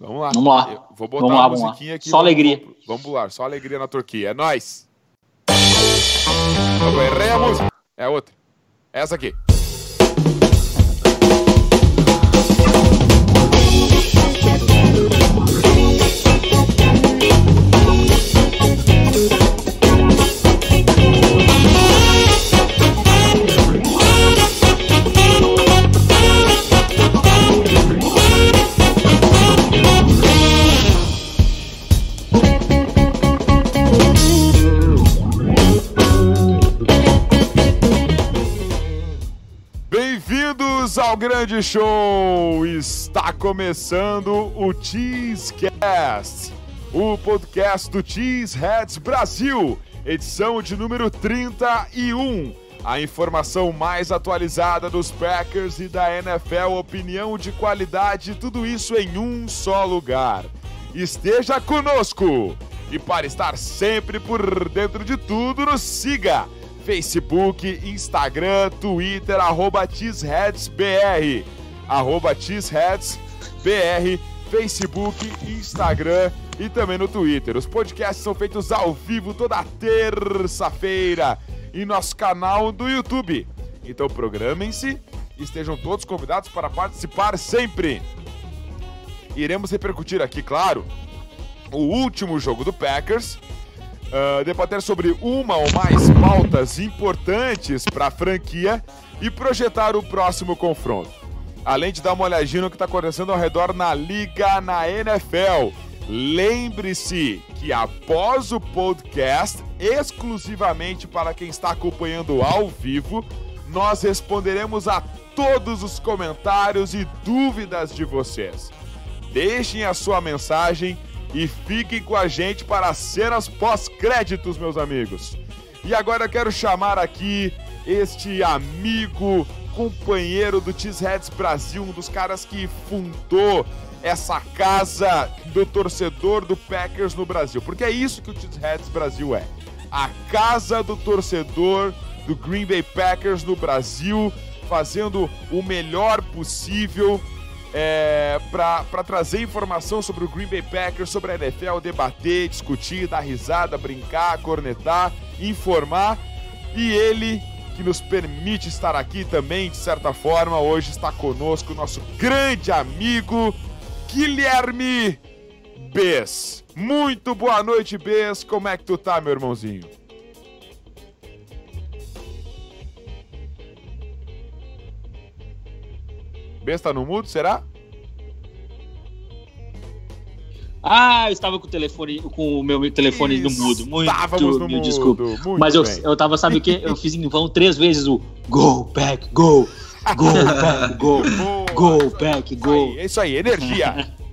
Vamos lá. Vamos lá. Eu vou botar Vamos lá, a vamos lá. musiquinha aqui. Só vamos- alegria. Vamos, vamos lá, só alegria na Turquia. É nóis. Eu errei a música. É outra. É essa aqui. Ao grande show! Está começando o Cheesecast, o podcast do Cheeseheads Brasil, edição de número 31. A informação mais atualizada dos Packers e da NFL, opinião de qualidade, tudo isso em um só lugar. Esteja conosco! E para estar sempre por dentro de tudo, nos siga! Facebook, Instagram, Twitter, arroba TeesHeadsBR, arroba TeesHeadsBR, Facebook, Instagram e também no Twitter. Os podcasts são feitos ao vivo toda terça-feira em nosso canal do YouTube. Então programem-se e estejam todos convidados para participar sempre. Iremos repercutir aqui, claro, o último jogo do Packers, uh, debater sobre uma ou mais pautas importantes para a franquia e projetar o próximo confronto. Além de dar uma olhadinha no que está acontecendo ao redor na liga, na NFL. Lembre-se que após o podcast, exclusivamente para quem está acompanhando ao vivo, nós responderemos a todos os comentários e dúvidas de vocês. Deixem a sua mensagem e fiquem com a gente para as cenas pós-créditos, meus amigos. E agora eu quero chamar aqui este amigo, companheiro do Cheeseheads Brasil, um dos caras que fundou essa casa do torcedor do Packers no Brasil. Porque é isso que o Cheeseheads Brasil é. A casa do torcedor do Green Bay Packers no Brasil, fazendo o melhor possível é, para trazer informação sobre o Green Bay Packers, sobre a NFL, debater, discutir, dar risada, brincar, cornetar, informar. E ele que nos permite estar aqui também, de certa forma, hoje está conosco o nosso grande amigo Guilherme Bess. Muito boa noite, Bess. Como é que tu tá, meu irmãozinho? Bess tá no mudo, será? Ah, eu estava com o telefone, com o meu telefone no mudo. Muito, Estávamos no me mudo. desculpa. Muito Mas eu, bem. eu tava, sabe o quê? Eu fiz em vão três vezes o go, back, go, go, back, go, go, back, go. é isso aí, energia.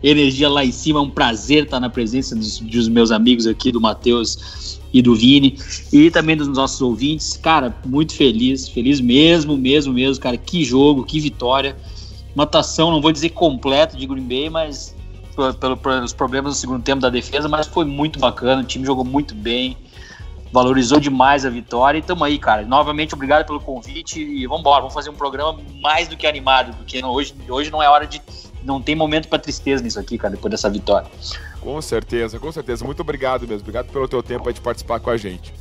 Energia lá em cima, é um prazer estar na presença dos, dos meus amigos aqui, do Matheus e do Vini, e também dos nossos ouvintes. Cara, muito feliz, feliz mesmo, mesmo, mesmo, cara. Que jogo, que vitória. Uma atuação, não vou dizer completa de Green Bay, mas pelo- pelo- pelos problemas no segundo tempo da defesa, mas foi muito bacana. O time jogou muito bem, valorizou demais a vitória. E tamo aí, cara. Novamente, obrigado pelo convite. E vamos embora, vamos fazer um programa mais do que animado, porque hoje, hoje não é hora de. Não tem momento pra tristeza nisso aqui, cara, depois dessa vitória. Com certeza, com certeza. Muito obrigado mesmo. Obrigado pelo teu tempo aí de participar com a gente.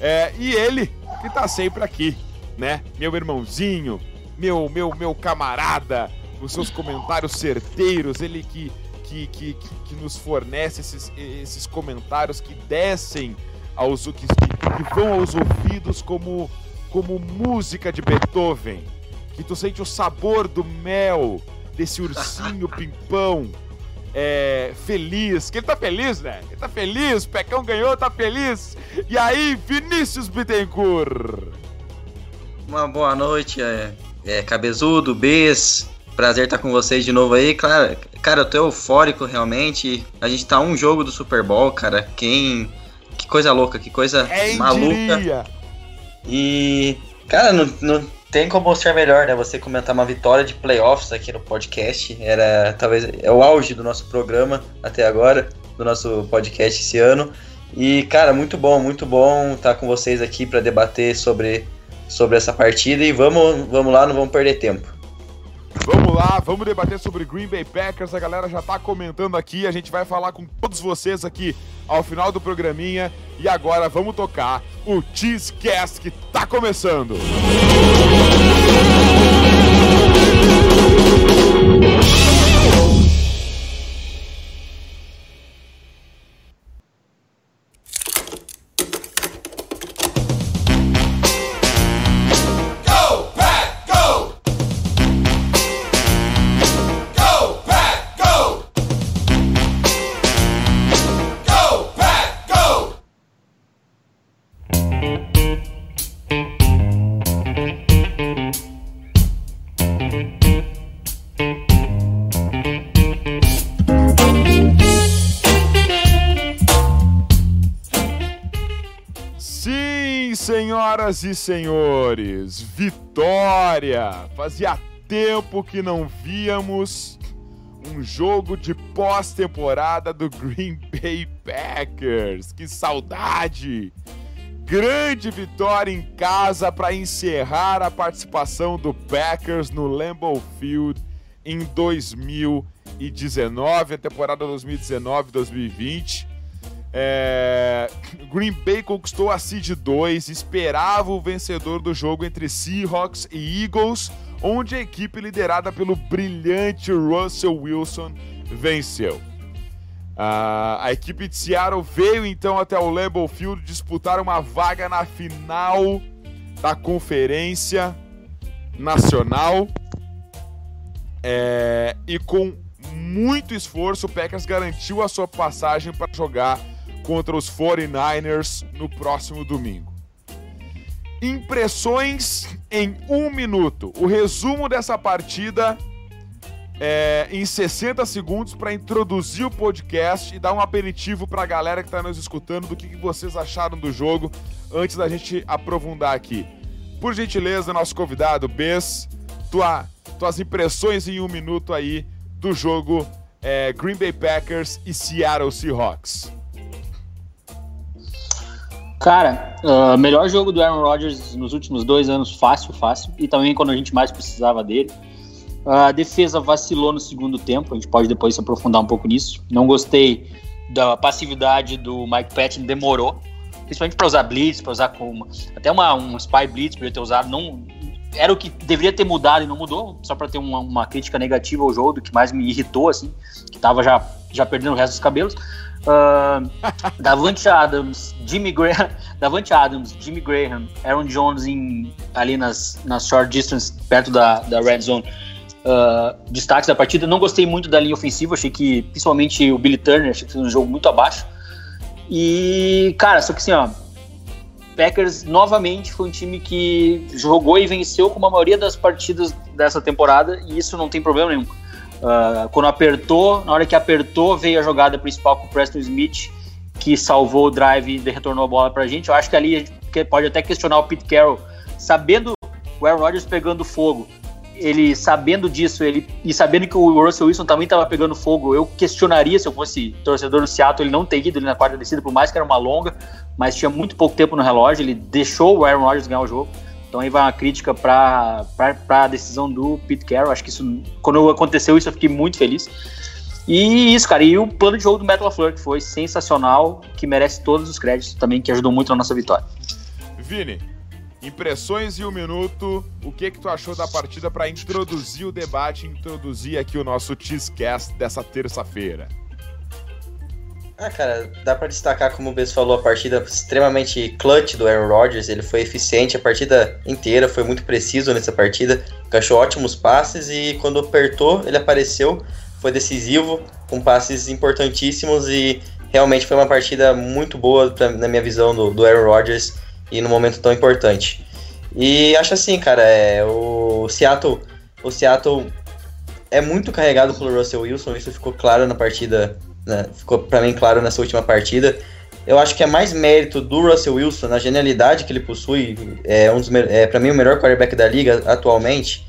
É, e ele, que tá sempre aqui, né? Meu irmãozinho, meu, meu, meu camarada, os seus comentários certeiros, ele que, que, que, que, nos fornece esses, esses comentários que descem aos que, que vão aos ouvidos como, como música de Beethoven. Que tu sente o sabor do mel desse ursinho pimpão é, feliz, que ele tá feliz, né? Ele tá feliz, o Pecão ganhou, tá feliz. E aí, Vinícius Bittencourt? Uma boa noite, é, é Cabezudo, Bes. Prazer estar com vocês de novo aí. Cara, cara, eu tô eufórico realmente. A gente tá um jogo do Super Bowl, cara. Quem. Que coisa louca, que coisa Quem maluca. diria? E. Cara, não, não tem como ser melhor, né? Você comentar uma vitória de playoffs aqui no podcast. Era talvez é o auge do nosso programa até agora, do nosso podcast esse ano. E, cara, muito bom, muito bom estar com vocês aqui para debater sobre, sobre essa partida. E vamos, vamos lá, não vamos perder tempo. Vamos lá, vamos debater sobre Green Bay Packers. A galera já tá comentando aqui. A gente vai falar com todos vocês aqui ao final do programinha. E agora vamos tocar o Cheesecast que tá começando. Go, senhoras e senhores, vitória! Fazia tempo que não víamos um jogo de pós-temporada do Green Bay Packers. Que saudade! Grande vitória em casa para encerrar a participação do Packers no Lambeau Field em 2019, a temporada 2019-2020. É, Green Bay conquistou a Seed 2, esperava o vencedor do jogo entre Seahawks e Eagles, onde a equipe liderada pelo brilhante Russell Wilson venceu. Ah, a equipe de Seattle veio então até o Lambeau Field disputar uma vaga na final da Conferência Nacional. É, e com muito esforço, o Packers garantiu a sua passagem para jogar contra os 49ers no próximo domingo. Impressões em um minuto. O resumo dessa partida é, em 60 segundos para introduzir o podcast e dar um aperitivo para a galera que está nos escutando do que, que vocês acharam do jogo antes da gente aprofundar aqui. Por gentileza, nosso convidado, Bess, tua, tuas impressões em um minuto aí do jogo é, Green Bay Packers e Seattle Seahawks. Cara, uh, melhor jogo do Aaron Rodgers nos últimos dois anos, fácil, fácil. E também quando a gente mais precisava dele. A defesa vacilou no segundo tempo, a gente pode depois se aprofundar um pouco nisso. Não gostei da passividade do Mike Patton, demorou. Principalmente para usar blitz, para usar até uma, um spy blitz podia ter usado. Não, era o que deveria ter mudado e não mudou, só para ter uma, uma, crítica negativa ao jogo, do que mais me irritou, assim, que tava já, já perdendo o resto dos cabelos. Uh, Davante Adams, Jimmy Graham, Davante Adams, Jimmy Graham, Aaron Jones em, ali nas, nas short distance, perto da, da red zone. Uh, destaques da partida. Não gostei muito da linha ofensiva, achei que, principalmente o Billy Turner, achei que fez um jogo muito abaixo. E, cara, só que assim, ó, Packers novamente foi um time que jogou e venceu como a maioria das partidas dessa temporada, e isso não tem problema nenhum. Uh, quando apertou, na hora que apertou, veio a jogada principal com o Preston Smith, que salvou o drive e retornou a bola pra gente. Eu acho que ali a gente pode até questionar o Pete Carroll, sabendo o Aaron Rodgers pegando fogo, ele sabendo disso, ele e sabendo que o Russell Wilson também estava pegando fogo, eu questionaria se eu fosse torcedor do Seattle ele não ter ido ali na quarta descida, por mais que era uma longa, mas tinha muito pouco tempo no relógio, ele deixou o Aaron Rodgers ganhar o jogo. Então aí vai uma crítica para a decisão do Pete Carroll. Acho que isso, quando aconteceu isso, eu fiquei muito feliz. E isso, cara, e o plano de jogo do Metal LaFleur, que foi sensacional, que merece todos os créditos também, que ajudou muito na nossa vitória. Vini, impressões em um minuto, o que que tu achou da partida para introduzir o debate, introduzir aqui o nosso Cheesecast dessa terça-feira? Ah, cara, dá para destacar, como o Bess falou, a partida extremamente clutch do Aaron Rodgers. Ele foi eficiente a partida inteira, foi muito preciso nessa partida, encaixou ótimos passes e quando apertou, ele apareceu, foi decisivo, com passes importantíssimos e realmente foi uma partida muito boa, pra, na minha visão, do, do Aaron Rodgers e no momento tão importante. E acho assim, cara, é, o Seattle, o Seattle é muito carregado pelo Russell Wilson, isso ficou claro na partida né, ficou para mim claro nessa última partida. Eu acho que é mais mérito do Russell Wilson, na genialidade que ele possui, é, um dos, é para mim o melhor quarterback da liga atualmente.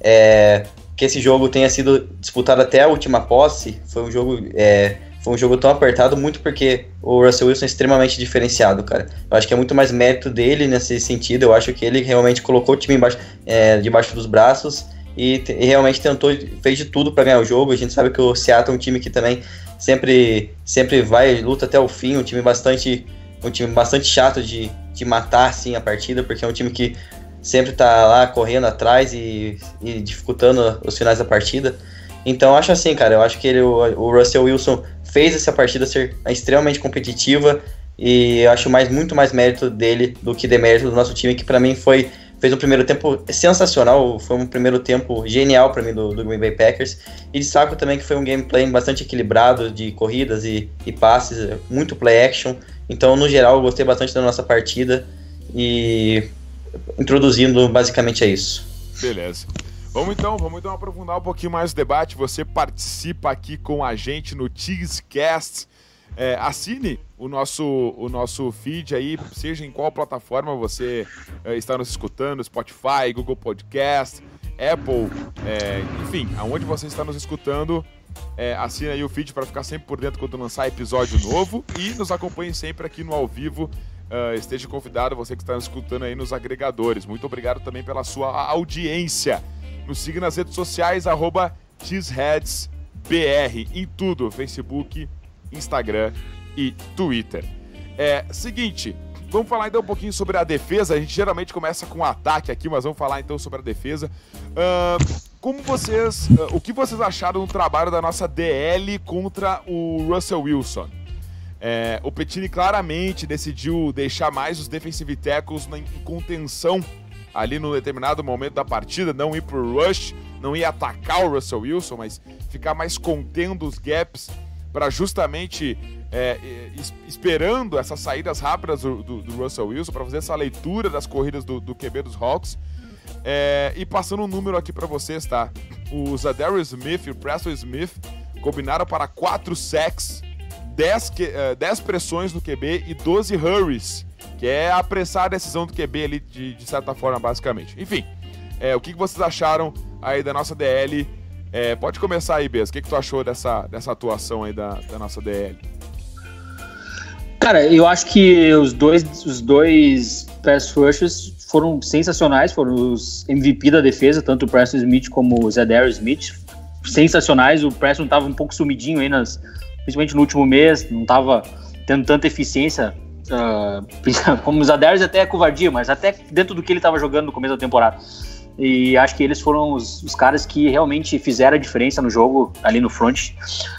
É, que esse jogo tenha sido disputado até a última posse, foi um jogo é, foi um jogo tão apertado muito porque o Russell Wilson é extremamente diferenciado, cara. Eu acho que é muito mais mérito dele nesse sentido. Eu acho que ele realmente colocou o time embaixo, é, debaixo dos braços e, e realmente tentou, fez de tudo para ganhar o jogo. A gente sabe que o Seattle é um time que também sempre, sempre vai, luta até o fim, um time bastante, um time bastante chato de, de matar assim, a partida, porque é um time que sempre tá lá correndo atrás e, e dificultando os finais da partida. Então acho assim, cara, eu acho que ele, o, o Russell Wilson fez essa partida ser extremamente competitiva e eu acho mais muito mais mérito dele do que demérito do nosso time, que pra mim foi fez um primeiro tempo sensacional, foi um primeiro tempo genial pra mim do, do Green Bay Packers. E destaco também que foi um gameplay bastante equilibrado de corridas e, e passes, muito play action. Então, no geral, eu gostei bastante da nossa partida e introduzindo basicamente é isso. Beleza. Vamos então, vamos então aprofundar um pouquinho mais o debate. Você participa aqui com a gente no Cheesecast. É, assine o nosso, o nosso feed aí, seja em qual plataforma você é, está nos escutando, Spotify, Google Podcast, Apple, é, enfim, aonde você está nos escutando, é, assine aí o feed para ficar sempre por dentro quando lançar episódio novo e nos acompanhe sempre aqui no ao vivo. Ah, esteja convidado, você que está nos escutando aí nos agregadores. Muito obrigado também pela sua audiência. Nos siga nas redes sociais, arroba em tudo, Facebook, Instagram e Twitter. É, seguinte, vamos falar então um pouquinho sobre a defesa. A gente geralmente começa com o ataque aqui, mas vamos falar então sobre a defesa. Ah, como vocês, ah, o que vocês acharam do trabalho da nossa DL contra o Russell Wilson? É, o Petini claramente decidiu deixar mais os defensive tackles em contenção ali no determinado momento da partida, não ir pro rush, não ir atacar o Russell Wilson, mas ficar mais contendo os gaps para justamente é, é, es- esperando essas saídas rápidas do, do- do Russell Wilson, para fazer essa leitura das corridas do, do QB dos Hawks. É, e passando um número aqui para vocês, tá? O Zadarius Smith e o Preston Smith combinaram para 4 sacks, 10, que- eh, 10 pressões no QB e 12 hurries, que é apressar a decisão do QB ali, de, de certa forma, basicamente. Enfim, é, o que, que vocês acharam aí da nossa DL? É, pode começar aí, Bez. O que, que tu achou dessa, dessa atuação aí da, da nossa DL? Cara, eu acho que os dois, os dois pass rushers foram sensacionais, foram os MVP da defesa, tanto o Preston Smith como o Zadarius Smith. Sensacionais, o Preston estava um pouco sumidinho aí, nas, principalmente no último mês, não estava tendo tanta eficiência, ah, como o Zadarius até é covardia, mas até dentro do que ele estava jogando no começo da temporada. E acho que eles foram os, os caras que realmente fizeram a diferença no jogo ali no front.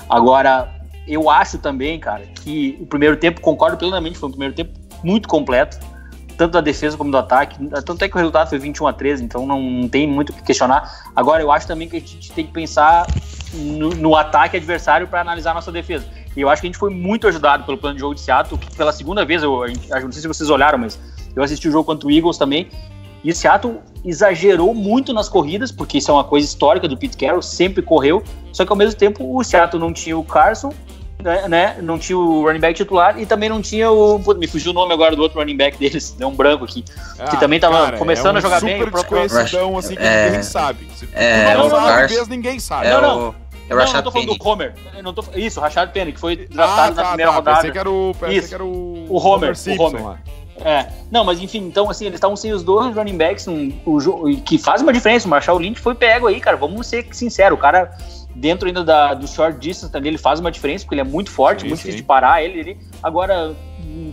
Agora, eu acho também, cara, que o primeiro tempo, concordo plenamente, foi um primeiro tempo muito completo, tanto da defesa como do ataque. Tanto é que o resultado foi 21 a 13, então não, tem muito o que questionar. Agora, eu acho também que a gente tem que pensar no, no ataque adversário para analisar a nossa defesa. E eu acho que a gente foi muito ajudado pelo plano de jogo de Seattle, que pela segunda vez, eu, eu não sei se vocês olharam, mas eu assisti o jogo contra o Eagles também. E o Seattle exagerou muito nas corridas, porque isso é uma coisa histórica do Pete Carroll, sempre correu. Só que ao mesmo tempo o Seattle não tinha o Carson, né, né, não tinha o running back titular e também não tinha o. Pô, me fugiu o nome agora do outro running back deles, deu um branco aqui. Que também tava começando é um a jogar bem, super o próprio- desconhecidão, assim, que É. ninguém sabe. Se É, não o sabe Carson- mesmo, ninguém sabe. É Não, o, não. é o não, não tô falando Penny. do Homer. Não tô, isso, Rashad Penny, que foi Ah, draftado na tá, primeira tá. rodada. Pensei que era o, pensei Isso. que era o, O Homer, o Simpson Homer. É, não, mas enfim, então assim, eles estavam sem os dois running backs, um, o, que faz uma diferença. O Marshall Lynch foi pego aí, cara. Vamos ser sinceros, o cara, dentro ainda da, do short distance também, ele faz uma diferença, porque ele é muito forte, Sim, muito sim. difícil de parar ele, ele. Agora,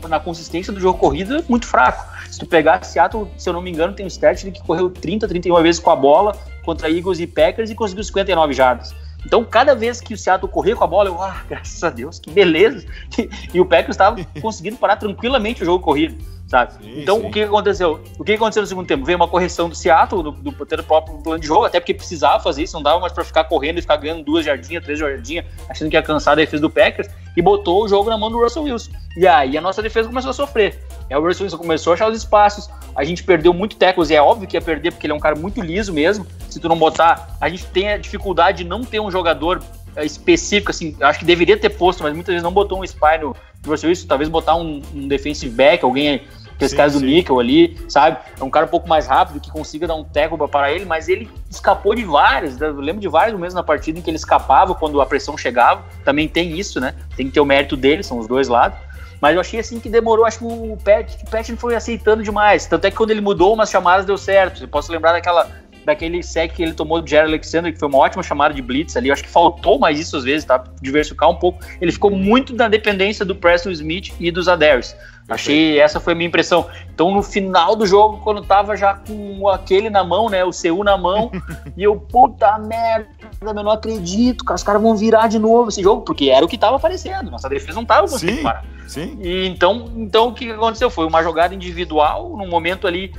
na consistência do jogo corrido, é muito fraco. Se tu pegar Seattle, se eu não me engano, tem um stat que correu 30, 31 vezes com a bola contra Eagles e Packers e conseguiu 59 jardas. Então, cada vez que o Seattle corria com a bola, eu, ah, graças a Deus, que beleza. E, o Packers estava conseguindo parar tranquilamente o jogo corrido, sabe? Sim, então, sim. o que aconteceu? O que aconteceu no segundo tempo? Veio uma correção do Seattle, do, do, do próprio plano de jogo, até porque precisava fazer isso, não dava mais pra ficar correndo e ficar ganhando duas jardinhas, três jardinhas, achando que ia cansar a defesa do Packers, e botou o jogo na mão do Russell Wilson. E aí a nossa defesa começou a sofrer. Aí o Russell Wilson começou a achar os espaços, a gente perdeu muito tackles, e é óbvio que ia perder, porque ele é um cara muito liso mesmo. Se tu não botar, a gente tem a dificuldade de não ter um jogador é, específico, assim, acho que deveria ter posto, mas muitas vezes não botou um spy no no Russell Wilson, talvez botar um, um defensive back, alguém, aqueles Sim, caras do sim. níquel ali, sabe? É um cara um pouco mais rápido, que consiga dar um pra parar ele, mas ele escapou de vários, eu lembro de vários mesmo na partida em que ele escapava quando a pressão chegava, também tem isso, né? Tem que ter o mérito dele, são os dois lados. Mas eu achei assim que demorou, acho que o Pat, o Pat foi aceitando demais. Tanto é que quando ele mudou umas chamadas deu certo. Eu posso lembrar daquela daquele sec que ele tomou do Jerry Alexander, que foi uma ótima chamada de blitz ali. Eu acho que faltou mais isso às vezes, tá? Diversificar um pouco. Ele ficou muito na dependência do Preston Smith e dos Adares. Achei, essa foi a minha impressão. Então, no final do jogo, quando tava já com aquele na mão, né, o CU na mão, e eu, puta merda, eu não acredito, cara, os caras vão virar de novo esse jogo, porque era o que tava aparecendo, nossa defesa não tava conseguindo Sim. parar. Sim. E então, então o que aconteceu? Foi uma jogada individual, num momento ali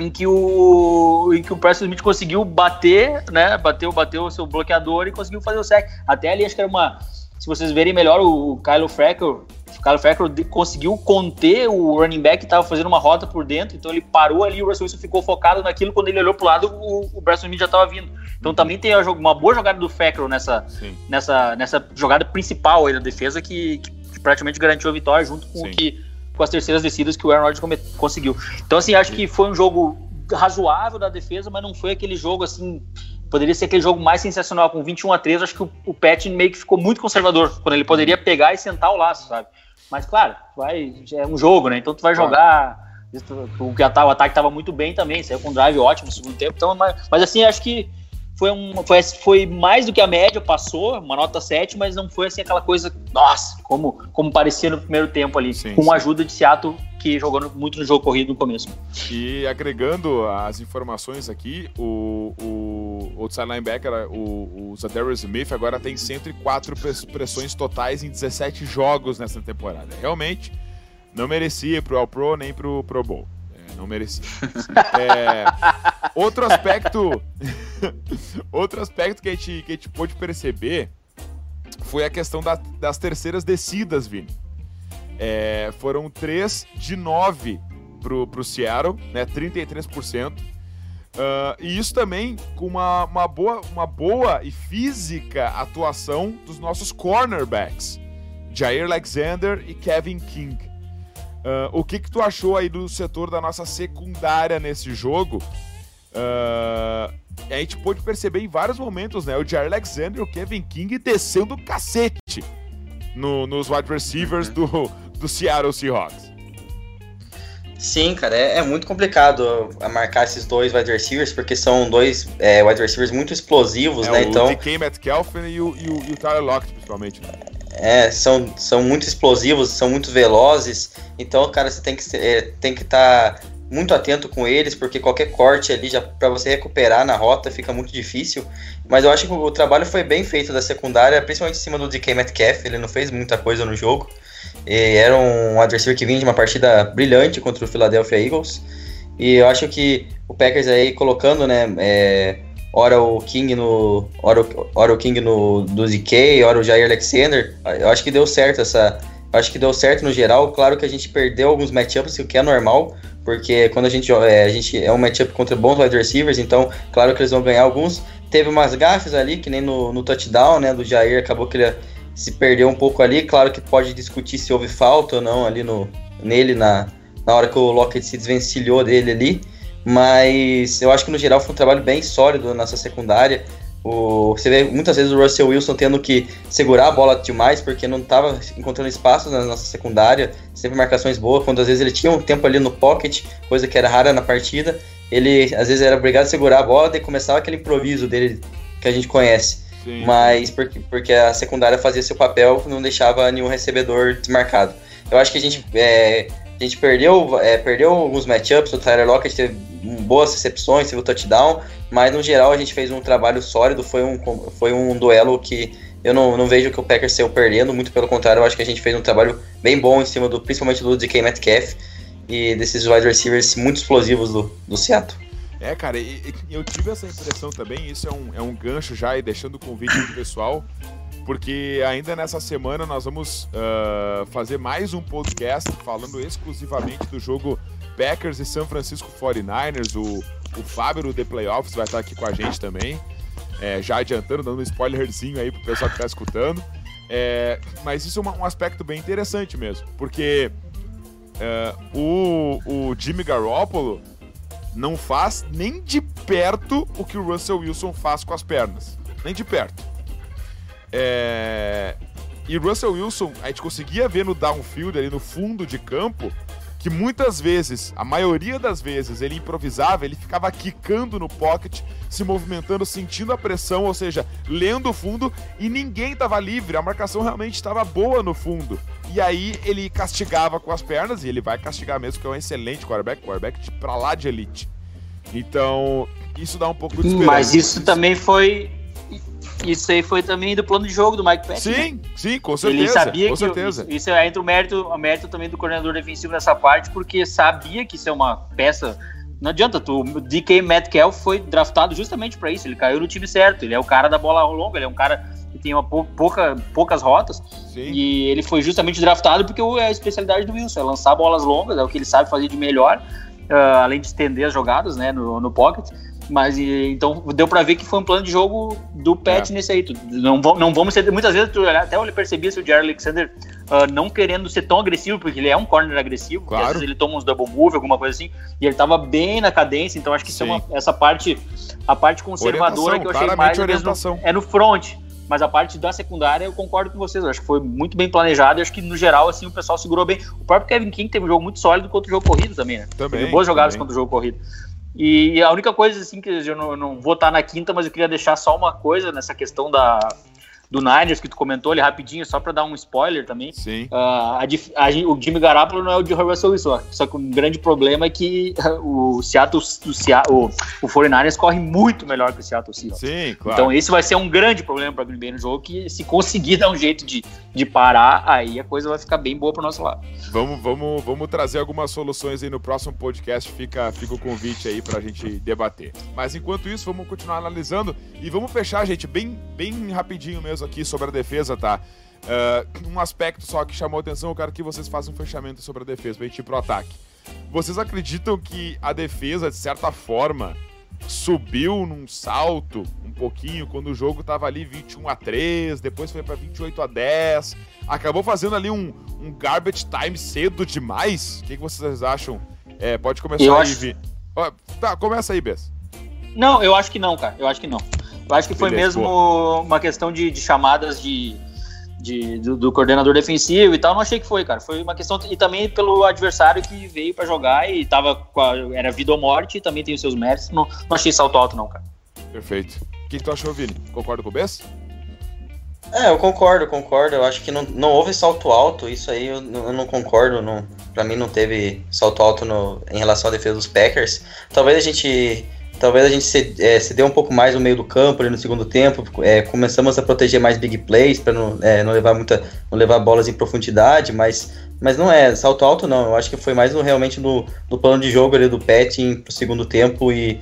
em que o em que o Preston Smith conseguiu bater, né? Bateu, bateu o seu bloqueador e conseguiu fazer o sec. Até ali acho que era uma, se vocês verem melhor o Kyle Freckle, o Kyle Freckle conseguiu conter o running back que estava fazendo uma rota por dentro, então ele parou ali, o Russell Wilson ficou focado naquilo, quando ele olhou pro lado, o, o Preston Smith já estava vindo. Então também tem uma boa jogada do Freckle nessa Sim. nessa, nessa jogada principal aí da defesa que, que praticamente garantiu a vitória junto com, o Sim. que, com as terceiras descidas que o Aaron Rodgers conseguiu. Então, assim, acho que foi um jogo razoável da defesa, mas não foi aquele jogo assim. Poderia ser aquele jogo mais sensacional, com 21 a 3 Acho que o, o Pat meio que ficou muito conservador, quando ele poderia pegar e sentar o laço, sabe? Mas, claro, vai, é um jogo, né? Então tu vai Claro. jogar. O, que o ataque estava muito bem também, saiu com um drive ótimo no segundo tempo. Então, mas, mas assim, acho que foi, um, foi, foi mais do que a média, passou, uma nota 7, mas não foi assim aquela coisa, nossa, como, como parecia no primeiro tempo ali, Sim, com sim. a ajuda de Seattle, que jogou no- muito no jogo corrido no começo. E agregando as informações aqui, o, o outside linebacker, o, o Zadarius Smith, agora tem 104 press- pressões totais em 17 jogos nessa temporada. Realmente, não merecia pro All Pro nem pro Pro Bowl. Não. É, outro aspecto. outro aspecto que a gente, que a gente pôde perceber foi a questão da- das terceiras descidas, Vini. É, foram 3 de 9 pro, pro Seattle, né? 33%. Ah, e isso também com uma, uma, boa, uma boa e física atuação dos nossos cornerbacks, Jair Alexander e Kevin King. Ah, o que, que tu achou aí do setor da nossa secundária nesse jogo? Ah, a gente pôde perceber em vários momentos, né? O Jair Alexander e o Kevin King descendo o cacete no- nos wide receivers do, do Seattle Seahawks. Sim, cara, é, é muito complicado a marcar esses dois wide receivers, porque são dois é, wide receivers muito explosivos, É, né? o Então, DK Metcalf e o, e o, e o Tyler Lockett, principalmente. Né? É, são, são muito explosivos, são muito velozes. Então, cara, você tem que é, tem que estar muito atento com eles, porque qualquer corte ali, já para você recuperar na rota, fica muito difícil. Mas eu acho que o trabalho foi bem feito da secundária, principalmente em cima do DK Metcalf, ele não fez muita coisa no jogo. E era um adversário que vinha de uma partida brilhante contra o Philadelphia Eagles. E eu acho que o Packers aí colocando, né, é, ora o King no, ora, ora o King no do DK, ora o Jair Alexander, eu acho que deu certo essa, acho que deu certo no geral. Claro que a gente perdeu alguns matchups, o que é normal, porque quando a gente é, a gente é um matchup contra bons wide receivers, então claro que eles vão ganhar alguns. Teve umas gafes ali, que nem no, no touchdown, né, do Jair, acabou que ele se perdeu um pouco ali. Claro que pode discutir se houve falta ou não ali no, nele na, na hora que o Lockett se desvencilhou dele ali. Mas eu acho que no geral foi um trabalho bem sólido na nossa secundária. O, você vê muitas vezes o Russell Wilson tendo que segurar a bola demais porque não estava encontrando espaço na nossa secundária, sempre marcações boas, quando às vezes ele tinha um tempo ali no pocket, coisa que era rara na partida, ele às vezes era obrigado a segurar a bola e começava aquele improviso dele que a gente conhece. Sim. Mas porque, porque a secundária fazia seu papel, não deixava nenhum recebedor desmarcado. Eu acho que a gente, é, a gente perdeu, é, perdeu alguns matchups, o Tyler Lockett teve boas recepções, teve o touchdown, mas no geral a gente fez um trabalho sólido, foi um, foi um duelo que eu não, não vejo que o Packers saiu perdendo, muito pelo contrário, eu acho que a gente fez um trabalho bem bom em cima do, principalmente do DK Metcalf e desses wide receivers muito explosivos do, do Seattle. É, cara, eu tive essa impressão também, isso é um, é um gancho já, e deixando o convite pro pessoal, porque ainda nessa semana nós vamos ah, fazer mais um podcast falando exclusivamente do jogo Packers e São Francisco 49ers. O, o Fábio do The Playoffs vai estar aqui com a gente também, é, já adiantando, dando um spoilerzinho aí pro pessoal que tá escutando. É, mas isso é um aspecto bem interessante mesmo, porque é, o, o Jimmy Garoppolo não faz nem de perto o que o Russell Wilson faz com as pernas. Nem de perto. É... E Russell Wilson, a gente conseguia ver no downfield, ali no fundo de campo, que muitas vezes, a maioria das vezes, ele improvisava, ele ficava quicando no pocket, se movimentando, sentindo a pressão, ou seja, lendo o fundo e ninguém estava livre, a marcação realmente estava boa no fundo. E aí ele castigava com as pernas, e ele vai castigar mesmo, que é um excelente quarterback, quarterback pra lá de elite. Então, isso dá um pouco de esperança. Mas isso também foi. Isso aí foi também do plano de jogo do Mike Patton. Sim, sim, com certeza. Ele sabia com que certeza. isso, isso entra o mérito, o mérito também do coordenador defensivo nessa parte, porque sabia que isso é uma peça. Não adianta, tu, o DK Metcalf foi draftado justamente para isso. Ele caiu no time certo. Ele é o cara da bola longa, ele é um cara que tem uma pou- pouca, poucas rotas. Sim. E ele foi justamente draftado porque é a especialidade do Wilson, é lançar bolas longas, é o que ele sabe fazer de melhor, ah, além de estender as jogadas né, no, no pocket. Mas então deu pra ver que foi um plano de jogo do Pet É. nesse aí. Não, não vamos ser. Muitas vezes tu, até eu percebia se o Jerry Alexander ah, não querendo ser tão agressivo, porque ele é um corner agressivo, Claro. às vezes ele toma uns double move, alguma coisa assim, e ele tava bem na cadência, então acho que isso é uma- essa parte, a parte conservadora Orientação, que eu achei mais é mesmo- orientação. é no front. Mas a parte da secundária eu concordo com vocês. Eu acho que foi muito bem planejado. Eu acho que no geral assim o pessoal segurou bem. O próprio Kevin King teve um jogo muito sólido contra o jogo corrido também, né? Também, Teve boas jogadas também. contra o jogo corrido. E a única coisa assim que eu não, não vou estar na quinta, mas eu queria deixar só uma coisa nessa questão da do Niners que tu comentou ali rapidinho, só para dar um spoiler também. Sim. Ah, a a o Jimmy Garoppolo não é o de Russell Wilson, só que o grande problema é que o Seattle, o, Sea- o, o 49ers corre muito melhor que o Seattle Seahawks. Sim, claro. Então esse vai ser um grande problema para Green Bay no jogo, que se conseguir dar um jeito de, de parar, aí a coisa vai ficar bem boa pro nosso lado. Vamos, vamos, vamos trazer algumas soluções aí no próximo podcast. Fica, fica o convite aí pra gente debater. Mas enquanto isso, vamos continuar analisando e vamos fechar, gente, bem, bem rapidinho mesmo aqui sobre a defesa, tá? Ah, um aspecto só que chamou a atenção, eu quero que vocês façam um fechamento sobre a defesa pra gente ir pro ataque. Vocês acreditam que a defesa, de certa forma, subiu num salto um pouquinho quando o jogo tava ali 21 a 3, depois foi para 28 a 10, acabou fazendo ali um, um garbage time cedo demais? O que, que vocês acham? É, pode começar Eu aí, acho- Vi. Tá, começa aí, Bess. Não, eu acho que não, cara. Eu acho que não. Eu acho que foi Beleza, mesmo uma questão de, de chamadas de, de- do, do coordenador defensivo e tal. Não achei que foi, cara. Foi uma questão. E também pelo adversário que veio pra jogar e tava com a- era vida ou morte e também tem os seus méritos. Não, não achei salto alto, não, cara. Perfeito. O que, que tu achou, Vini? Concorda com o Bess? É, eu concordo, concordo. Eu acho que não, não houve salto alto, isso aí eu, não- eu não concordo. Não, pra mim não teve salto alto no, em relação à defesa dos Packers. Talvez a gente. Talvez a gente é, dê um pouco mais no meio do campo ali no segundo tempo. É, começamos a proteger mais big plays para não, é, não levar muita. não levar bolas em profundidade, mas, mas não é salto alto não. Eu acho que foi mais no, realmente no, no plano de jogo ali do Petting pro segundo tempo e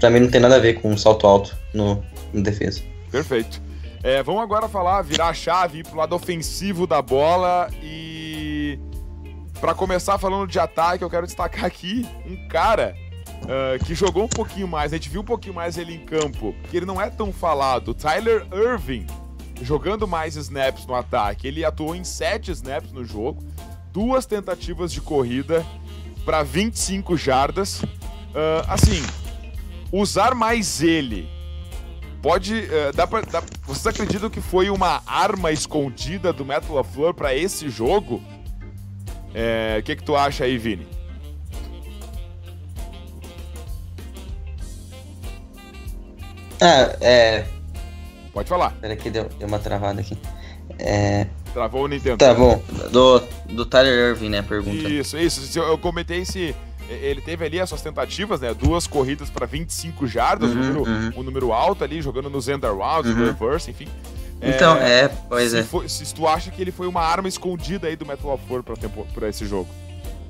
pra mim não tem nada a ver com salto alto no, no defesa. Perfeito. É, vamos agora falar, virar a chave, pro lado ofensivo da bola e. Pra começar falando de ataque, eu quero destacar aqui um cara ah, que jogou um pouquinho mais, a gente viu um pouquinho mais ele em campo, que ele não é tão falado. Tyler Irving, jogando mais snaps no ataque. Ele atuou em 7 snaps no jogo, duas tentativas de corrida para 25 jardas. Ah, assim, usar mais ele pode. eh, dá pra, dá- vocês acreditam que foi uma arma escondida do Metal LaFleur para esse jogo? É, O que, que tu acha aí, Vini? Ah, é. Pode falar. Peraí que deu, deu uma travada aqui. É, Travou o Nintendo. tá bom. Do, do Tyler Irving, né? a Pergunta. Isso, isso. Eu comentei se ele teve ali as suas tentativas, né? Duas corridas para 25 jardas, Uhum, um, número, uhum. um número alto ali, jogando nos end rounds, no Uhum. reverse, enfim. Então, é, pois se, é. foi- se tu acha que ele foi uma arma escondida aí do Metal LaFleur pra, tempo, pra esse jogo.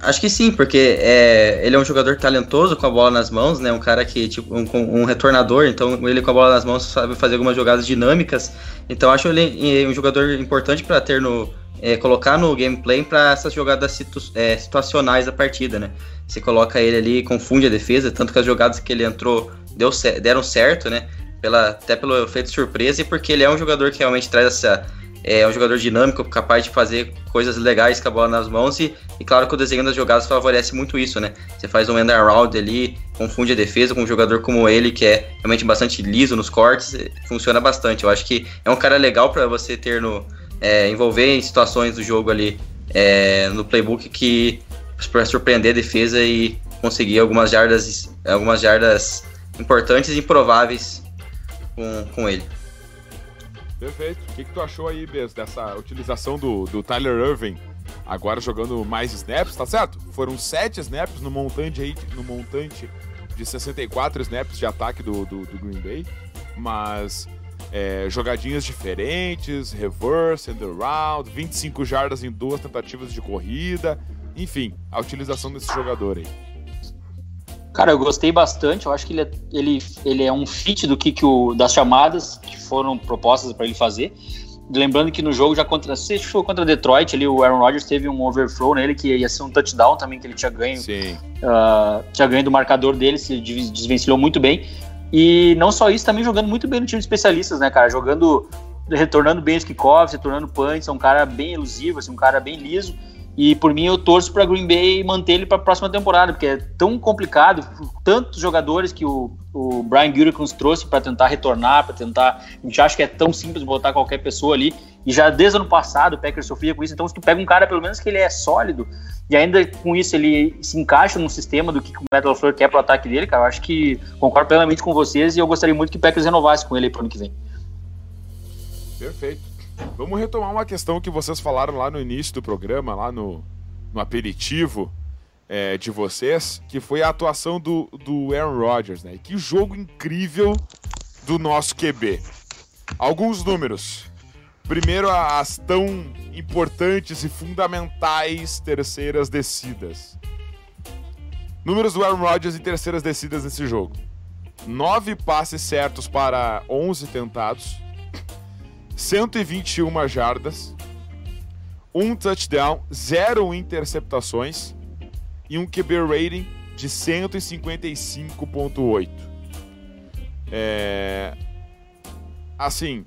Acho que sim, porque é, ele é um jogador talentoso com a bola nas mãos, né? Um cara que, tipo, um, um retornador, então ele com a bola nas mãos sabe fazer algumas jogadas dinâmicas. Então acho ele um jogador importante para ter no. é, colocar no gameplay para essas jogadas situ- é, situacionais da partida, né? Você coloca ele ali, confunde a defesa, tanto que as jogadas que ele entrou deu, deram certo, né? Pela, até pelo efeito surpresa e porque ele é um jogador que realmente traz essa. É um jogador dinâmico, capaz de fazer coisas legais com a bola nas mãos e, e claro que o desenho das jogadas favorece muito isso, né? Você faz um end around ali, confunde a defesa com um jogador como ele, que é realmente bastante liso nos cortes, funciona bastante. Eu acho que é um cara legal para você ter no. é, envolver em situações do jogo ali é, no playbook que para surpreender a defesa e conseguir algumas jardas, algumas jardas importantes e improváveis com, com ele. Perfeito. O que, que tu achou aí, Bess, dessa utilização do, do Tyler Irving agora jogando mais snaps, tá certo? Foram sete snaps no montante aí, no montante de 64 snaps de ataque do, do, do Green Bay, mas é, jogadinhas diferentes, reverse, and around, 25 jardas em duas tentativas de corrida, enfim, a utilização desse jogador aí. Cara, eu gostei bastante. Eu acho que ele é, ele, ele é um fit do que, que o, das chamadas que foram propostas para ele fazer. Lembrando que no jogo já contra, se foi contra Detroit, ali o Aaron Rodgers teve um overflow nele que ia ser um touchdown também que ele tinha ganho. Uh, tinha ganho do marcador dele, se desvencilhou muito bem. E não só isso, também jogando muito bem no time de especialistas, né, cara? Jogando, retornando bem os kickoffs, retornando punts, é um cara bem elusivo, assim, um cara bem liso. E por mim eu torço para Green Bay manter ele para a próxima temporada, porque é tão complicado, tantos jogadores que o, o Brian Gutekunst trouxe para tentar retornar, para tentar. A gente acha que é tão simples botar qualquer pessoa ali. E já desde o ano passado o Packers sofria com isso. Então, se tu pega um cara, pelo menos que ele é sólido, e ainda com isso ele se encaixa no sistema do que o Metal Flor quer pro ataque dele, cara, eu acho que concordo plenamente com vocês e eu gostaria muito que o Packers renovasse com ele pro ano que vem. Perfeito. Vamos retomar uma questão que vocês falaram lá no início do programa, lá no, no aperitivo é, de vocês, que foi a atuação do, do Aaron Rodgers, né? Que jogo incrível do nosso QB. Alguns números. Primeiro, as tão importantes e fundamentais terceiras descidas. Números do Aaron Rodgers em terceiras descidas nesse jogo. Nove passes certos para 11 tentados 121 jardas, um touchdown, zero interceptações e um QB rating de 155.8. É... Assim,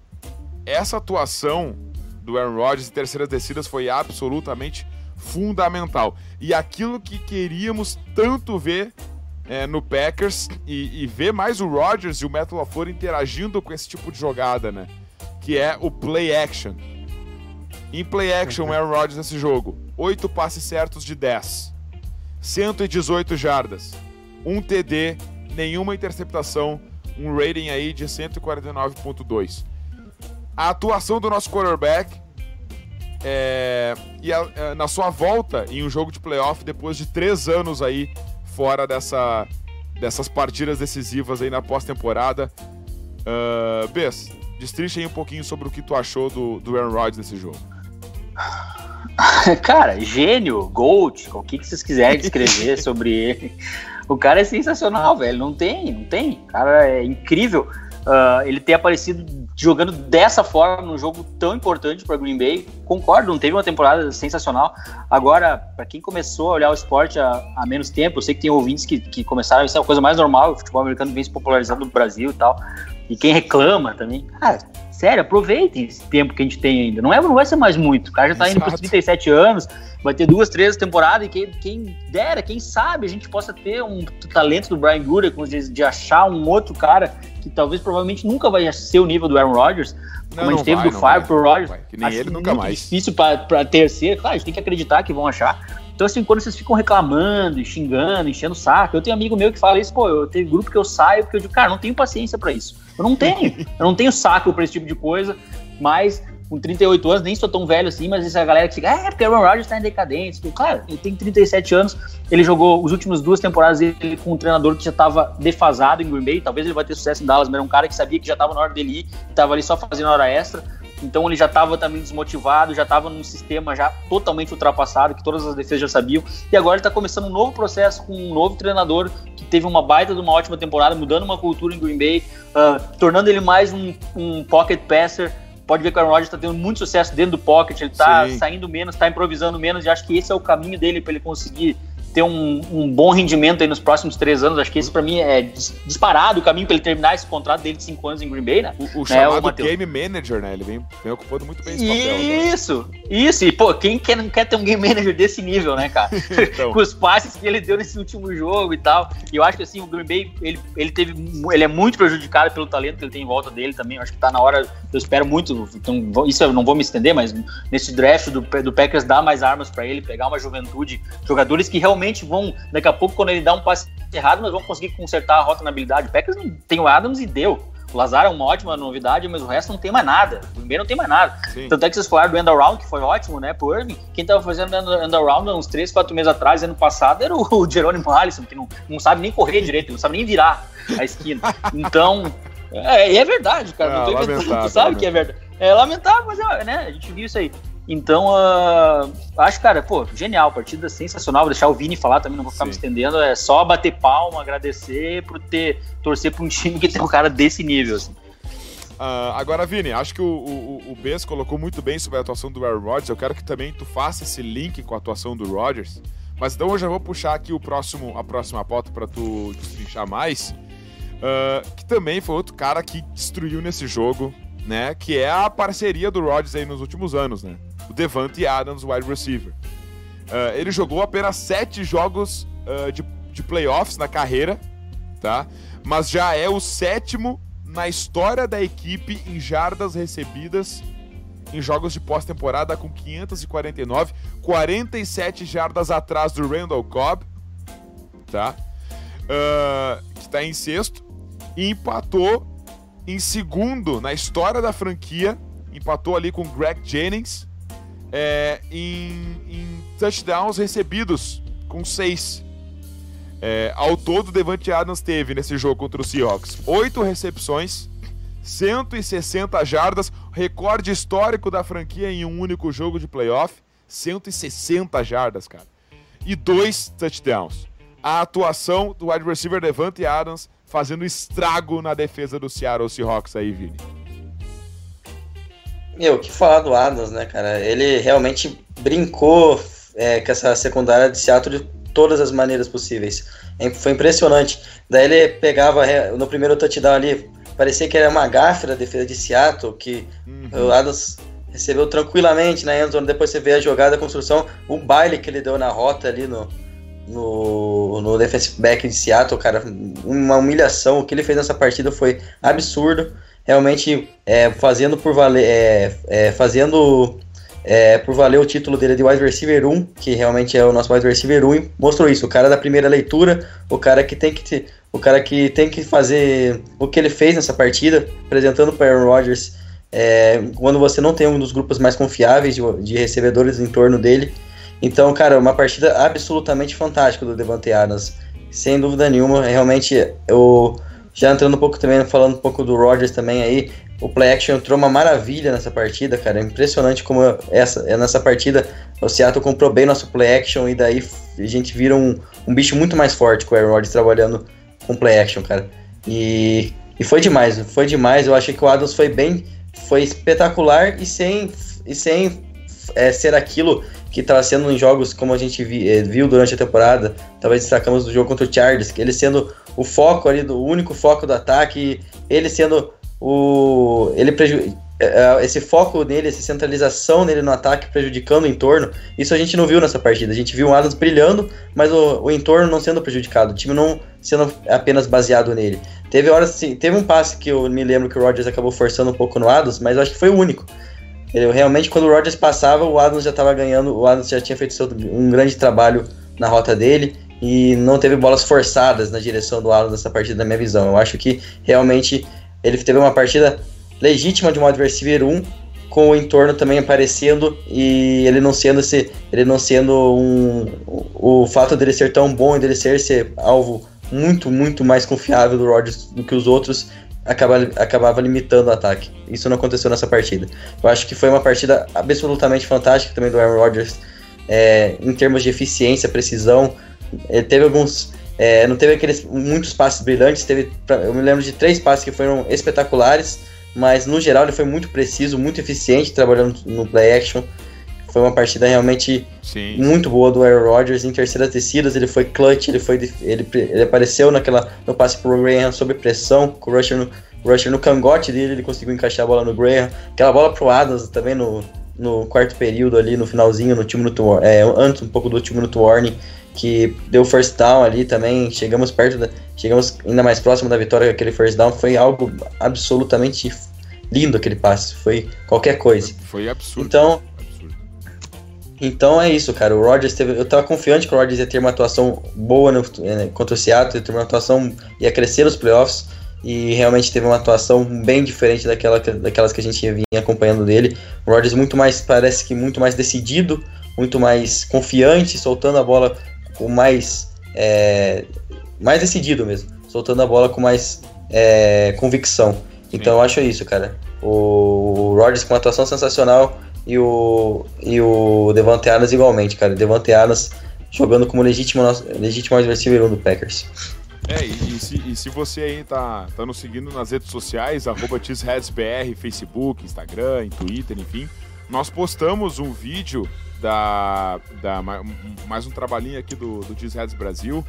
essa atuação do Aaron Rodgers em terceiras descidas foi absolutamente fundamental. E aquilo que queríamos tanto ver é, no Packers e, e, ver mais o Rodgers e o Metal LaFleur interagindo com esse tipo de jogada, né? Que é o play action. Em play action, Aaron Rodgers nesse jogo, 8 passes certos de 10, 118 jardas, 1 TD, nenhuma interceptação, um rating aí de 149.2. A atuação do nosso quarterback é, e a, é, na sua volta em um jogo de playoff depois de três anos aí fora dessa, dessas partidas decisivas aí na pós-temporada. Uh, Bess, Destrincha aí um pouquinho sobre o que tu achou do, do Aaron Rodgers nesse jogo. Cara, gênio, GOAT, o que, que vocês quiserem descrever sobre ele. O cara é sensacional, velho. Não tem, não tem. O cara é incrível. Uh, ele ter aparecido jogando dessa forma num jogo tão importante para Green Bay. Concordo, não teve uma temporada sensacional. Agora, para quem começou a olhar o esporte há, há, menos tempo, eu sei que tem ouvintes que, que começaram, isso é a coisa mais normal, o futebol americano vem se popularizando no Brasil e tal e quem reclama também, cara, sério, aproveitem esse tempo que a gente tem ainda. Não, é, não vai ser mais muito. O cara já tá Exato. indo para 37 anos, vai ter duas, três temporadas, e quem, quem dera, quem sabe a gente possa ter um talento do Brian Gutekunst de, de achar um outro cara que talvez provavelmente nunca vai ser o nível do Aaron Rodgers, como não, a gente teve vai, do Fire pro Rodgers. Que nem ele nunca mais. difícil para terceiro, claro, a gente tem que acreditar que vão achar. Então, assim, quando vocês ficam reclamando, xingando, enchendo o saco, eu tenho amigo meu que fala isso, pô, eu tenho grupo que eu saio, porque eu digo, cara, não tenho paciência para isso. Eu não tenho. eu não tenho saco para esse tipo de coisa, mas com 38 anos, nem sou tão velho assim, mas essa galera que fica, é, porque o Aaron Rodgers tá em decadência. Claro, ele tem 37 anos, ele jogou os últimos duas temporadas ele com um treinador que já estava defasado em Green Bay, talvez ele vai ter sucesso em Dallas, mas era um cara que sabia que já estava na hora dele ir, estava ali só fazendo hora extra. Então ele já estava também desmotivado, já estava num sistema já totalmente ultrapassado, que todas as defesas já sabiam. E agora ele está começando um novo processo com um novo treinador que teve uma baita de uma ótima temporada, mudando uma cultura em Green Bay, uh, tornando ele mais um, um pocket passer. Pode ver que o Aaron Rodgers está tendo muito sucesso dentro do pocket, ele está saindo menos, está improvisando menos, e acho que esse é o caminho dele para ele conseguir ter um, um, bom rendimento aí nos próximos três anos. Acho que esse para mim é disparado o caminho para ele terminar esse contrato dele de cinco anos em Green Bay, né? O, o né, chamado game manager, né? Ele vem, vem, ocupando muito bem esse papel. Isso, né? isso. E, pô, quem quer, não quer ter um game manager desse nível, né, cara? então. Com os passes que ele deu nesse último jogo e tal. E eu acho que, assim, o Green Bay, ele, ele teve... Ele é muito prejudicado pelo talento que ele tem em volta dele também. Eu acho que tá na hora... Eu espero muito... Então, isso eu não vou me estender, mas nesse draft do, do Packers dar mais armas para ele, pegar uma juventude, jogadores que realmente vão daqui a pouco, quando ele dá um passe errado, nós vamos conseguir consertar a rota na habilidade. O Packers não tem o Adams e deu. O Lazar é uma ótima novidade, mas o resto não tem mais nada. O Green não tem mais nada. Sim. Tanto é que vocês falaram do end-around, que foi ótimo, né, pro Irving. Quem tava fazendo end-around uns 3, 4 meses atrás, ano passado, era o Jerônimo Alisson, que não, não sabe nem correr direito, não sabe nem virar a esquina. Então, é, é verdade, cara. É, não tô inventando, tu sabe que é verdade. É lamentável, mas é, né, a gente viu isso aí. Então, uh, acho, cara, pô, genial, partida sensacional. Vou deixar o Vini falar também, não vou ficar Sim. me estendendo. É só bater palma, agradecer por ter, torcer para um time que tem um cara desse nível. Assim. Uh, agora, Vini, acho que o, o, o Bess colocou muito bem sobre a atuação do Aaron Rodgers. Eu quero que também tu faça esse link com a atuação do Rodgers. Mas então eu já vou puxar aqui o próximo, a próxima pauta para tu destrinchar mais. Uh, que também foi outro cara que destruiu nesse jogo, né? Que é a parceria do Rodgers aí nos últimos anos, né? o Devante Adams, wide receiver. Uh, ele jogou apenas sete jogos uh, de, de playoffs na carreira, tá? Mas já é o sétimo na história da equipe em jardas recebidas em jogos de pós-temporada com 549, 47 jardas atrás do Randall Cobb, tá? Uh, que está em sexto e empatou em segundo na história da franquia, empatou ali com Greg Jennings é, em, em, touchdowns recebidos, com seis. É, ao todo, Devante Adams teve nesse jogo contra o Seahawks oito recepções, 160 jardas, recorde histórico da franquia em um único jogo de playoff, 160 jardas, cara. E dois touchdowns. A atuação do wide receiver Devante Adams fazendo estrago na defesa do Seattle Seahawks aí, Vini. Meu, que falar do Adams, né, cara? Ele realmente brincou é, com essa secundária de Seattle de todas as maneiras possíveis. É, foi impressionante. Daí ele pegava no primeiro touchdown ali, parecia que era uma gafe da defesa de Seattle, que uhum. o Adams recebeu tranquilamente na endzone. Depois você vê a jogada, a construção, o baile que ele deu na rota ali no, no, no defensive back de Seattle, cara, uma humilhação. O que ele fez nessa partida foi absurdo realmente é, fazendo por valer, é, é, fazendo é, por valer o título dele de wide receiver 1, que realmente é o nosso wide receiver 1, mostrou isso. O cara da primeira leitura, o cara que tem que ter, o cara que tem que fazer o que ele fez nessa partida, apresentando para Aaron Rodgers, é, quando você não tem um dos grupos mais confiáveis de, de recebedores em torno dele. Então, cara, uma partida absolutamente fantástica do Devante Adams, sem dúvida nenhuma. Realmente, eu já entrando um pouco também, falando um pouco do Rodgers também aí, o play action entrou uma maravilha nessa partida, cara. É impressionante como essa, é nessa partida o Seattle comprou bem nosso play action e daí a gente vira um, um bicho muito mais forte com o Aaron Rodgers trabalhando com play action, cara. E, e foi demais, foi demais. Eu achei que o Adams foi bem, foi espetacular e sem, e sem é, ser aquilo que estava sendo em jogos como a gente vi, é, viu durante a temporada. Talvez destacamos do jogo contra o Chargers, que ele sendo o foco ali, do único foco do ataque, ele sendo o. ele preju é, é, esse foco nele, essa centralização nele no ataque prejudicando o entorno, isso a gente não viu nessa partida. A gente viu o Adams brilhando, mas o, o entorno não sendo prejudicado, o time não sendo apenas baseado nele. Teve horas, teve um passe que eu me lembro que o Rodgers acabou forçando um pouco no Adams, mas eu acho que foi o único. Ele, realmente, quando o Rodgers passava, o Adams já estava ganhando, o Adams já tinha feito seu, um grande trabalho na rota dele e não teve bolas forçadas na direção do Alan nessa partida, na minha visão. Eu acho que realmente ele teve uma partida legítima de um adversário 1, com o entorno também aparecendo e ele não sendo esse, ele não sendo um, o, o fato dele ser tão bom e dele ser ser alvo muito muito mais confiável do Rodgers do que os outros acaba, acabava limitando o ataque. Isso não aconteceu nessa partida. Eu acho que foi uma partida absolutamente fantástica também do Aaron Rodgers é, em termos de eficiência, precisão, ele teve alguns. É, não teve aqueles muitos passes brilhantes, teve, eu me lembro de três passes que foram espetaculares, mas no geral ele foi muito preciso, muito eficiente trabalhando no play action. Foi uma partida realmente Sim. muito boa do Aaron Rodgers em terceiras descidas, ele foi clutch, ele foi ele, ele apareceu naquela no passe pro Graham sob pressão, com o rusher no, o rusher no cangote dele, ele conseguiu encaixar a bola no Graham, aquela bola pro Adams também no, no quarto período ali, no finalzinho, no time minuto, é, antes um pouco do último minuto warning, que deu first down ali também, chegamos perto da, chegamos ainda mais próximo da vitória aquele first down, foi algo absolutamente lindo aquele passe, foi qualquer coisa. Foi absurdo. Então, absurdo. Então é isso, cara. O Rodgers teve. Eu tava confiante que o Rodgers ia ter uma atuação boa no, eh, contra o Seattle, ia ter uma atuação. ia crescer nos playoffs. E realmente teve uma atuação bem diferente daquela, daquelas que a gente vinha acompanhando dele. O Rodgers muito mais, parece que muito mais decidido, muito mais confiante, soltando a bola com mais. É, mais decidido mesmo. Soltando a bola com mais é, convicção. Então eu acho isso, cara. O Rodgers com uma atuação sensacional e o, e o Devante Adams igualmente, cara. Devante Adams jogando como legítimo, legítimo 1 do Packers. É, e, e, se, e, se, você aí tá, tá nos seguindo nas redes sociais, arroba TheesHeadsBR, Facebook, Instagram, Twitter, enfim, nós postamos um vídeo da, da mais um trabalhinho aqui do, do Cheeseheads Brasil,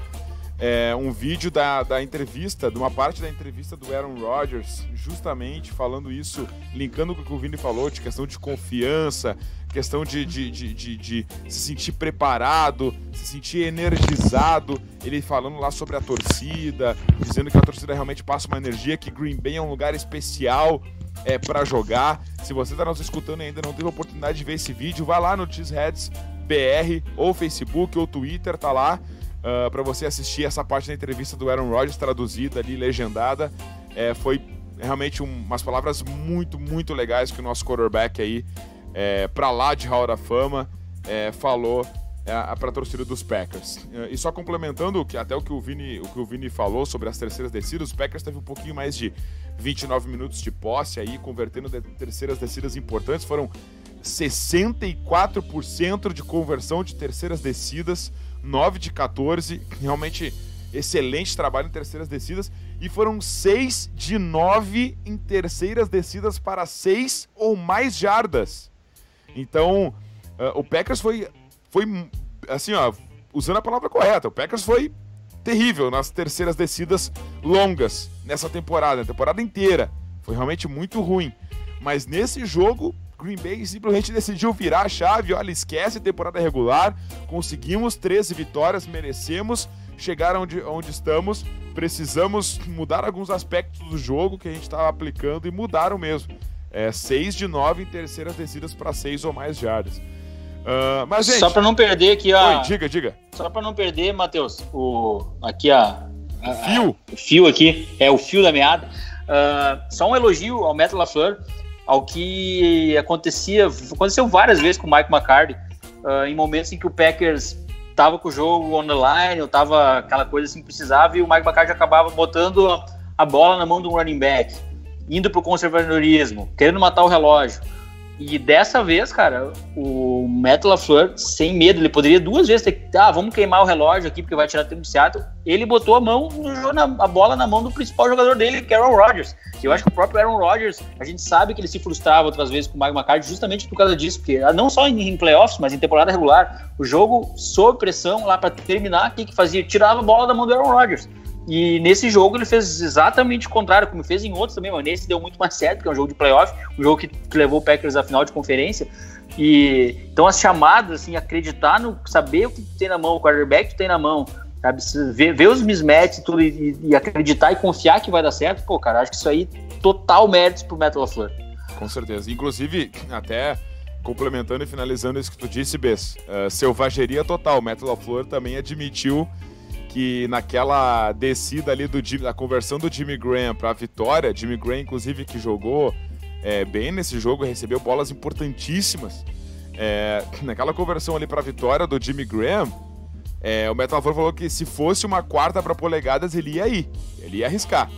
é, um vídeo da, da entrevista, de uma parte da entrevista do Aaron Rodgers, justamente falando isso, linkando com o que o Vini falou, de questão de confiança, questão de, de, de, de, se sentir preparado, se sentir energizado. Ele falando lá sobre a torcida, dizendo que a torcida realmente passa uma energia, que Green Bay é um lugar especial é, para jogar. Se você está nos escutando e ainda não teve a oportunidade de ver esse vídeo, vai lá no Cheeseheads BR, ou Facebook, ou Twitter, tá lá uh, ah, para você assistir essa parte da entrevista do Aaron Rodgers, traduzida ali, legendada. É, foi realmente um, umas palavras muito, muito legais que o nosso quarterback aí, é, para lá de Hall da Fama, é, falou é, para a torcida dos Packers. É, e só complementando que, até o que o, Vini, o que o Vini falou sobre as terceiras descidas, os Packers teve um pouquinho mais de 29 minutos de posse aí, convertendo de terceiras descidas importantes. Foram 64% de conversão de terceiras descidas. 9 de 14, realmente excelente trabalho em terceiras descidas. E foram 6 de 9 em terceiras descidas para 6 ou mais jardas. Então, uh, o Packers foi, foi, assim, ó, usando a palavra correta, o Packers foi terrível nas terceiras descidas longas nessa temporada, a temporada inteira. Foi realmente muito ruim. Mas nesse jogo, Green Bay simplesmente decidiu virar a chave, olha, esquece temporada regular, conseguimos 13 vitórias, merecemos chegar onde, onde estamos, precisamos mudar alguns aspectos do jogo que a gente estava aplicando e mudaram mesmo. É, 6 de 9 em terceiras descidas para 6 ou mais jardas. Uh, mas, gente, Só para não perder aqui a. Oi, diga, diga. Só para não perder, Matheus, o... aqui a. a fio? A, o fio aqui, é o fio da meada. Uh, só um elogio ao Metal LaFleur ao que acontecia, aconteceu várias vezes com o Mike McCarthy, uh, em momentos em que o Packers estava com o jogo on the line, ou tava aquela coisa assim, precisava, e o Mike McCarthy acabava botando a bola na mão do running back, indo pro conservadorismo, querendo matar o relógio. E dessa vez, cara, o Matt LaFleur, sem medo, ele poderia duas vezes ter ah, vamos queimar o relógio aqui porque vai tirar tempo do Seattle. Ele botou a mão, a bola na mão do principal jogador dele, que é Aaron Rodgers. Eu acho que o próprio Aaron Rodgers, a gente sabe que ele se frustrava outras vezes com o Mike McCarthy justamente por causa disso, porque ah, não só em, playoffs, mas em temporada regular, o jogo sob pressão lá para terminar, o que, que fazia? Tirava a bola da mão do Aaron Rodgers. E nesse jogo ele fez exatamente o contrário, como fez em outros também, mas nesse deu muito mais certo, que é um jogo de playoff, um jogo que, que levou o Packers à final de conferência. E então as chamadas, assim, acreditar no saber o que tem na mão, o quarterback que tem na mão, sabe? Ver, ver os mismatches tudo e, e, acreditar e confiar que vai dar certo, pô, cara, acho que isso aí total mérito pro Metal Flor. Com certeza. Inclusive, até complementando e finalizando isso que tu disse, Bess, uh, selvageria total. Metal Flor também admitiu que naquela descida ali do da conversão do Jimmy Graham para a vitória, Jimmy Graham inclusive que jogou é, bem nesse jogo, recebeu bolas importantíssimas. É, naquela conversão ali para a vitória do Jimmy Graham, é, o Metal falou que se fosse uma quarta para polegadas ele ia ir, ele ia arriscar,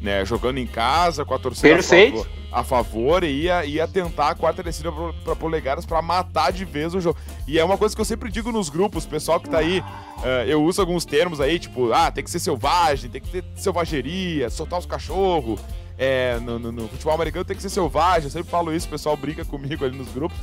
né? Jogando em casa com a torcida Perfeito. A favor, e ia, ia tentar a quarta descida para polegadas para matar de vez o jogo. E é uma coisa que eu sempre digo nos grupos, pessoal que tá aí Uh, eu uso alguns termos aí, tipo, ah, tem que ser selvagem, tem que ter selvageria, soltar os cachorros. É, no, no, no, futebol americano tem que ser selvagem, eu sempre falo isso, o pessoal brinca comigo ali nos grupos.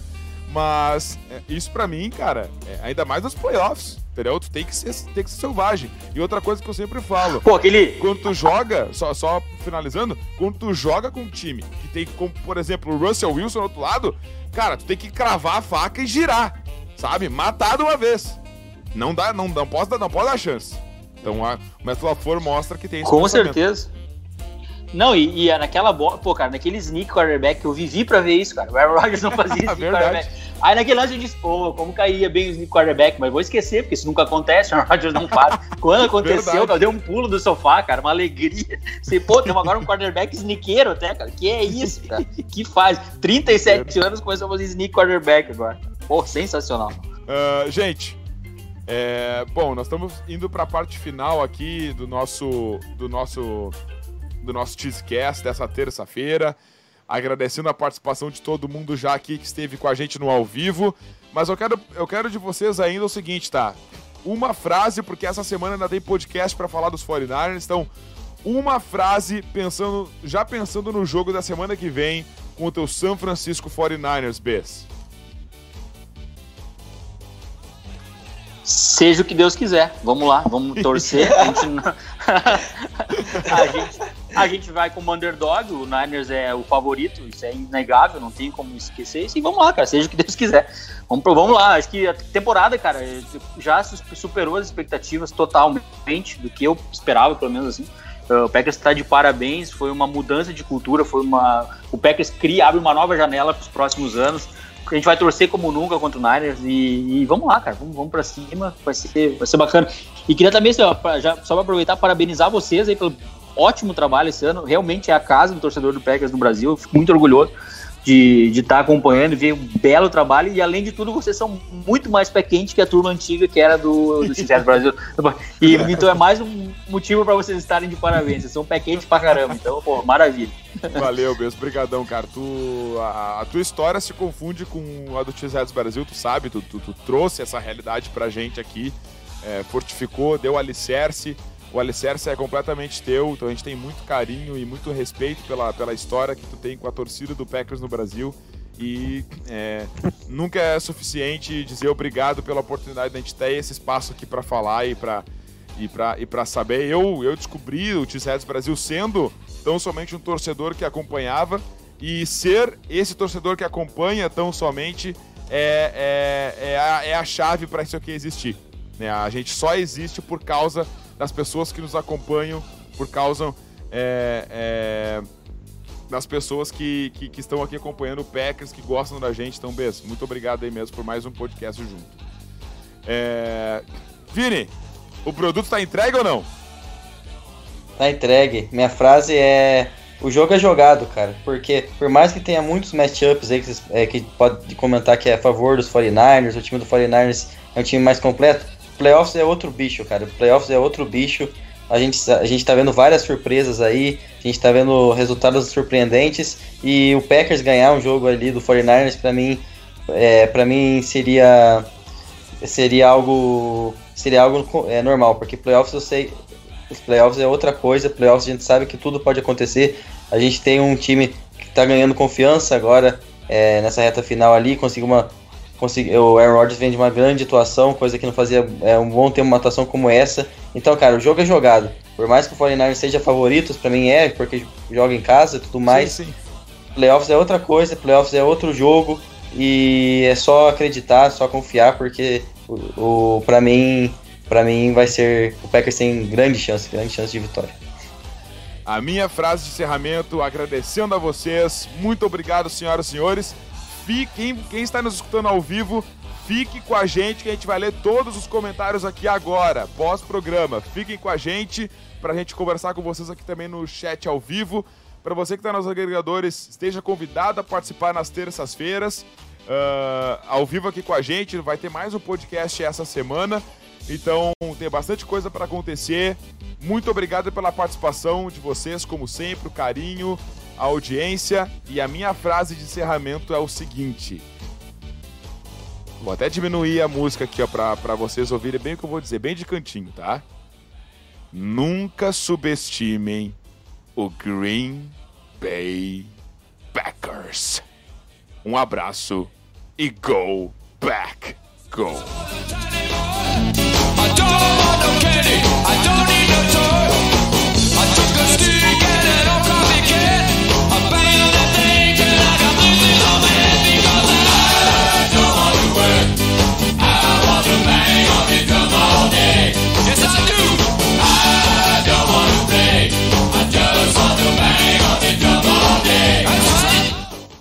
Mas é, isso pra mim, cara, é, ainda mais nos playoffs, entendeu? Tu tem que, ser, tem que ser selvagem. E outra coisa que eu sempre falo, Pô, aquele. quando tu joga, só, só finalizando, quando tu joga com um time que tem, como, por exemplo, o Russell Wilson do outro lado, cara, tu tem que cravar a faca e girar, sabe? Matar de uma vez. Não dá, não, não, pode, dar- não pode dar chance. Então a, o Matt LaFleur mostra que tem esse Com certeza. Não, e, e é naquela bola, pô, cara, naquele sneak quarterback, eu vivi pra ver isso, cara. O Aaron Rodgers não fazia sneak quarterback. Aí naquele lance eu disse, pô, como caía bem o sneak quarterback, mas vou esquecer, porque isso nunca acontece, o Aaron Rodgers não faz. Quando aconteceu, eu dei um pulo do sofá, cara, uma alegria. Você, pô, temos agora um quarterback sneakeiro até, cara. Que é isso, cara? Que faz? 37 anos começou a fazer sneak quarterback agora. Pô, sensacional. Ah, gente, é, bom, nós estamos indo para a parte final aqui do nosso do nosso do nosso Cheesecast dessa terça-feira. Agradecendo a participação de todo mundo já aqui que esteve com a gente no ao vivo. Mas eu quero, eu quero de vocês ainda o seguinte, tá? Uma frase, porque essa semana ainda tem podcast para falar dos 49ers. Então, uma frase pensando, já pensando no jogo da semana que vem com o teu San Francisco 49ers, Bess. Seja o que Deus quiser. Vamos lá, vamos torcer. A gente, não- a gente, a gente vai como underdog, o Niners é o favorito, isso é inegável, não tem como esquecer isso. E vamos lá, cara, seja o que Deus quiser. Vamos, vamos lá, acho que a temporada, cara, já su- superou as expectativas totalmente do que eu esperava, pelo menos assim. Uh, O Packers está de parabéns, foi uma mudança de cultura, foi uma. O Packers cria, abre uma nova janela para os próximos anos. A gente vai torcer como nunca contra o Niners e, e vamos lá, cara, vamos, vamos para cima, vai ser, vai ser bacana. E queria também, assim, já, só para aproveitar, parabenizar vocês aí pelo ótimo trabalho esse ano. Realmente é a casa do torcedor do Packers no Brasil, eu fico muito orgulhoso de estar acompanhando e ver um belo trabalho. E além de tudo, vocês são muito mais pé quente que a turma antiga que era do, do Cicero Brasil. E então é mais um motivo para vocês estarem de parabéns. Vocês são pé quente pra caramba. Então, pô, maravilha. Valeu, Bess. Obrigadão, cara. Tu, a, a tua história se confunde com a do Cheeseheads Brasil, tu sabe, tu, tu, tu trouxe essa realidade pra gente aqui, é, fortificou, deu alicerce. O alicerce é completamente teu, então a gente tem muito carinho e muito respeito pela, pela história que tu tem com a torcida do Packers no Brasil. E é, nunca é suficiente dizer obrigado pela oportunidade de a gente ter esse espaço aqui pra falar e pra, e pra, e pra saber. Eu, eu descobri o Cheeseheads Brasil sendo tão somente um torcedor que acompanhava e ser esse torcedor que acompanha tão somente é, é, é, a, é a chave para isso aqui existir. Né? A gente só existe por causa das pessoas que nos acompanham, por causa é, é, das pessoas que, que, que estão aqui acompanhando o Packers, que gostam da gente. Então, Bess, muito obrigado aí mesmo por mais um podcast junto. É... Vini, o produto está entregue ou não? Tá entregue. Minha frase é. O jogo é jogado, cara. Porque por mais que tenha muitos matchups aí que, é, que pode comentar que é a favor dos 49ers, o time do 49ers é um time mais completo. Playoffs é outro bicho, cara. Playoffs é outro bicho. A gente, a gente tá vendo várias surpresas aí. A gente tá vendo resultados surpreendentes. E o Packers ganhar um jogo ali do 49ers, pra mim, é, pra mim seria. Seria algo. Seria algo é, normal, porque playoffs eu sei, playoffs é outra coisa, playoffs a gente sabe que tudo pode acontecer. A gente tem um time que tá ganhando confiança agora é, nessa reta final ali, conseguiu uma. Consegui, o Aaron Rodgers vem de uma grande atuação, coisa que não fazia é, um bom tempo uma atuação como essa. Então, cara, o jogo é jogado. Por mais que o 49ers seja favoritos, pra mim é, porque joga em casa e tudo mais. Sim, sim. Playoffs é outra coisa, playoffs é outro jogo. E é só acreditar, só confiar, porque o, o para mim, para mim vai ser o Packers tem grande chance, grande chance de vitória. A minha frase de encerramento, agradecendo a vocês. Muito obrigado, senhoras e senhores. Fiquem, quem está nos escutando ao vivo, fique com a gente que a gente vai ler todos os comentários aqui agora, pós-programa. Fiquem com a gente para a gente conversar com vocês aqui também no chat ao vivo. Para você que está nos agregadores, esteja convidado a participar nas terças-feiras, ah, ao vivo aqui com a gente. Vai ter mais um podcast essa semana. Então tem bastante coisa para acontecer. Muito obrigado pela participação de vocês, como sempre, o carinho, a audiência. E a minha frase de encerramento é o seguinte. Vou até diminuir a música aqui, ó, pra, vocês ouvirem bem o que eu vou dizer, bem de cantinho, tá? Nunca subestimem o Green Bay Packers. Um abraço e go back, go. I don't. I don't yes I do. I don't want to think, I just want to